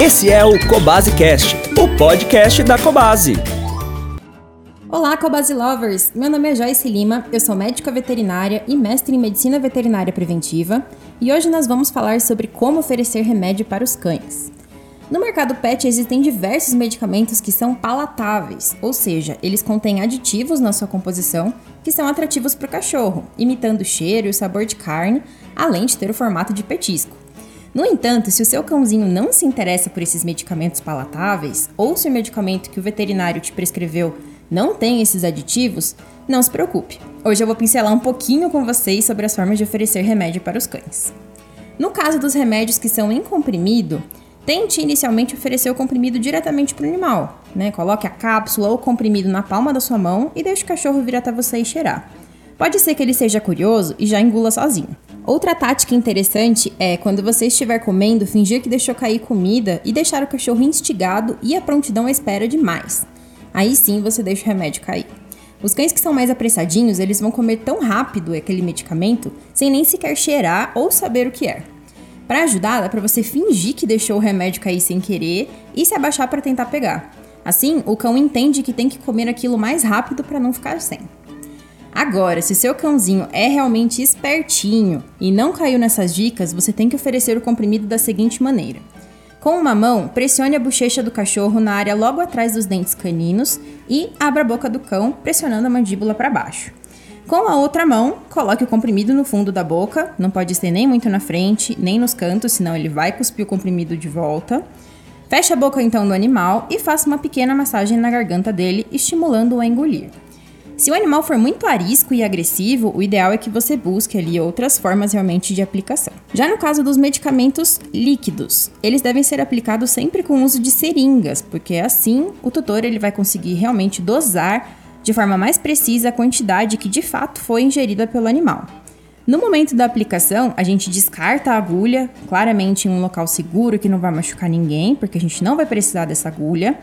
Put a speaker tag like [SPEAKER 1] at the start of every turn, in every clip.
[SPEAKER 1] Esse é o Cobase Cast, o podcast da Cobase.
[SPEAKER 2] Olá, Cobase Lovers! Meu nome é Joyce Lima, eu sou médica veterinária e mestre em medicina veterinária preventiva, e hoje nós vamos falar sobre como oferecer remédio para os cães. No mercado pet existem diversos medicamentos que são palatáveis, ou seja, eles contêm aditivos na sua composição que são atrativos para o cachorro, imitando o cheiro e o sabor de carne, além de ter o formato de petisco. No entanto, se o seu cãozinho não se interessa por esses medicamentos palatáveis, ou se o medicamento que o veterinário te prescreveu não tem esses aditivos, não se preocupe. Hoje eu vou pincelar um pouquinho com vocês sobre as formas de oferecer remédio para os cães. No caso dos remédios que são em comprimido, tente inicialmente oferecer o comprimido diretamente para o animal. Né? Coloque a cápsula ou o comprimido na palma da sua mão e deixe o cachorro vir até você e cheirar. Pode ser que ele seja curioso e já engula sozinho. Outra tática interessante é quando você estiver comendo, fingir que deixou cair comida e deixar o cachorro instigado e a prontidão à espera demais. Aí sim você deixa o remédio cair. Os cães que são mais apressadinhos, eles vão comer tão rápido aquele medicamento sem nem sequer cheirar ou saber o que é. Para ajudar, dá para você fingir que deixou o remédio cair sem querer e se abaixar para tentar pegar. Assim, o cão entende que tem que comer aquilo mais rápido para não ficar sem. Agora, se seu cãozinho é realmente espertinho e não caiu nessas dicas, você tem que oferecer o comprimido da seguinte maneira. Com uma mão, pressione a bochecha do cachorro na área logo atrás dos dentes caninos e abra a boca do cão, pressionando a mandíbula para baixo. Com a outra mão, coloque o comprimido no fundo da boca, não pode ser nem muito na frente, nem nos cantos, senão ele vai cuspir o comprimido de volta. Feche a boca então do animal e faça uma pequena massagem na garganta dele, estimulando-o a engolir. Se o animal for muito arisco e agressivo, o ideal é que você busque ali outras formas realmente de aplicação. Já no caso dos medicamentos líquidos, eles devem ser aplicados sempre com uso de seringas, porque assim o tutor ele vai conseguir realmente dosar de forma mais precisa a quantidade que de fato foi ingerida pelo animal. No momento da aplicação, a gente descarta a agulha, claramente em um local seguro que não vai machucar ninguém, porque a gente não vai precisar dessa agulha.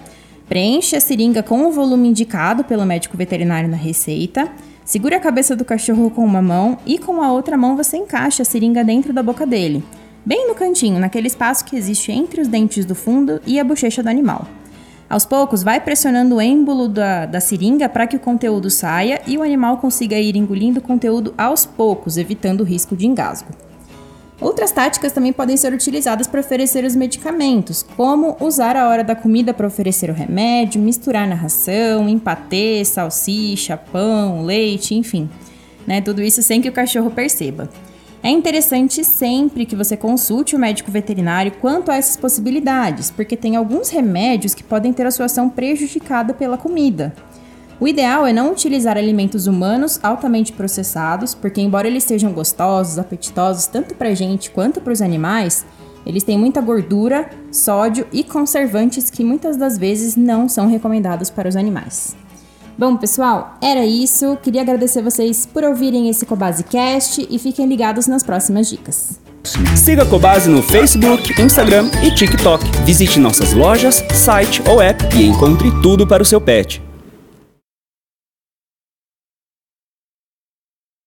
[SPEAKER 2] Preenche a seringa com o volume indicado pelo médico veterinário na receita. Segure a cabeça do cachorro com uma mão e com a outra mão você encaixa a seringa dentro da boca dele, bem no cantinho, naquele espaço que existe entre os dentes do fundo e a bochecha do animal. Aos poucos, vai pressionando o êmbolo da, da seringa para que o conteúdo saia e o animal consiga ir engolindo o conteúdo aos poucos, evitando o risco de engasgo. Outras táticas também podem ser utilizadas para oferecer os medicamentos, como usar a hora da comida para oferecer o remédio, misturar na ração, em patê, salsicha, pão, leite, enfim. Né, tudo isso sem que o cachorro perceba. É interessante sempre que você consulte o médico veterinário quanto a essas possibilidades, porque tem alguns remédios que podem ter a sua ação prejudicada pela comida. O ideal é não utilizar alimentos humanos altamente processados, porque, embora eles sejam gostosos, apetitosos tanto para a gente quanto para os animais, eles têm muita gordura, sódio e conservantes que muitas das vezes não são recomendados para os animais. Bom, pessoal, era isso. Queria agradecer vocês por ouvirem esse Cobasecast e fiquem ligados nas próximas dicas.
[SPEAKER 1] Siga a Cobase no Facebook, Instagram e TikTok. Visite nossas lojas, site ou app e encontre tudo para o seu pet.